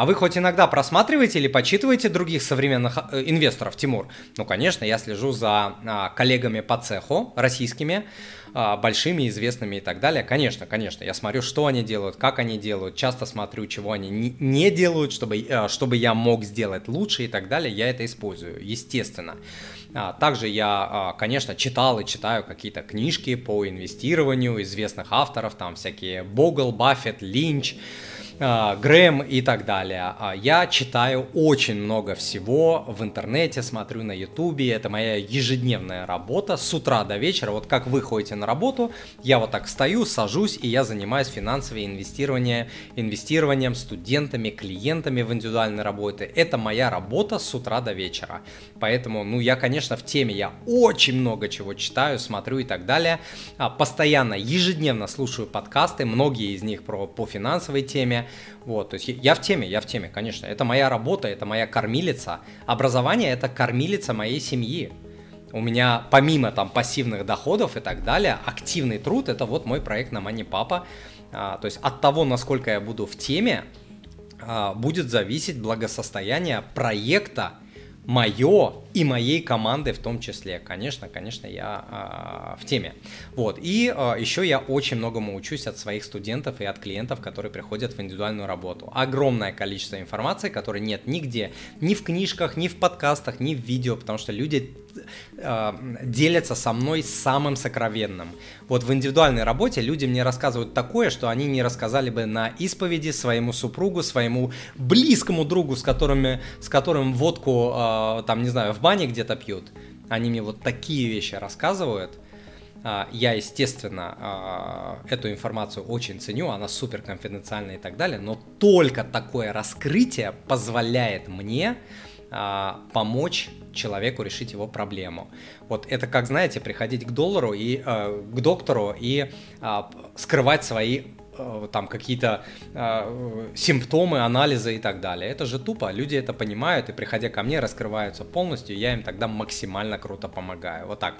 А вы хоть иногда просматриваете или почитываете других современных э, инвесторов, Тимур? Ну, конечно, я слежу за а, коллегами по цеху российскими, а, большими, известными и так далее. Конечно, конечно, я смотрю, что они делают, как они делают, часто смотрю, чего они не делают, чтобы, а, чтобы я мог сделать лучше и так далее, я это использую, естественно. А, также я, конечно, читал и читаю какие-то книжки по инвестированию известных авторов, там всякие Богл, Баффет, Линч, а, Грэм и так далее. А, я читаю очень много всего в интернете, смотрю на ютубе, это моя ежедневная работа с утра до вечера. Вот как вы ходите на работу, я вот так встаю, сажусь и я занимаюсь финансовым инвестированием, инвестированием студентами, клиентами в индивидуальной работе. Это моя работа с утра до вечера. Поэтому, ну, я, конечно, в теме, я очень много чего читаю, смотрю и так далее. А, постоянно, ежедневно слушаю подкасты, многие из них про, по финансовой теме. Вот, то есть я в теме, я в теме, конечно. Это моя работа, это моя кормилица. Образование – это кормилица моей семьи. У меня помимо там пассивных доходов и так далее, активный труд – это вот мой проект на Мани Папа. То есть от того, насколько я буду в теме, а, будет зависеть благосостояние проекта, мое и моей команды в том числе. Конечно, конечно, я э, в теме. Вот. И э, а, еще я очень многому учусь от своих студентов и от клиентов, которые приходят в индивидуальную работу. Огромное количество информации, которой нет нигде, ни в книжках, ни в подкастах, ни в видео, потому что люди э, делятся со мной самым сокровенным. Вот в индивидуальной работе люди мне рассказывают такое, что они не рассказали бы на исповеди своему супругу, своему близкому другу, с, которыми, с которым водку, э, там, не знаю, в в бане где-то пьют, они мне вот такие вещи рассказывают. А, я, естественно, а, эту информацию очень ценю, она супер конфиденциальная и так далее, но только такое раскрытие позволяет мне а, помочь человеку решить его проблему. Вот это как, знаете, приходить к доллару и к доктору и скрывать свои Э, там какие-то э, симптомы, анализы и так далее. Это же тупо, люди это понимают и приходя ко мне раскрываются полностью, я им тогда максимально круто помогаю. Вот так.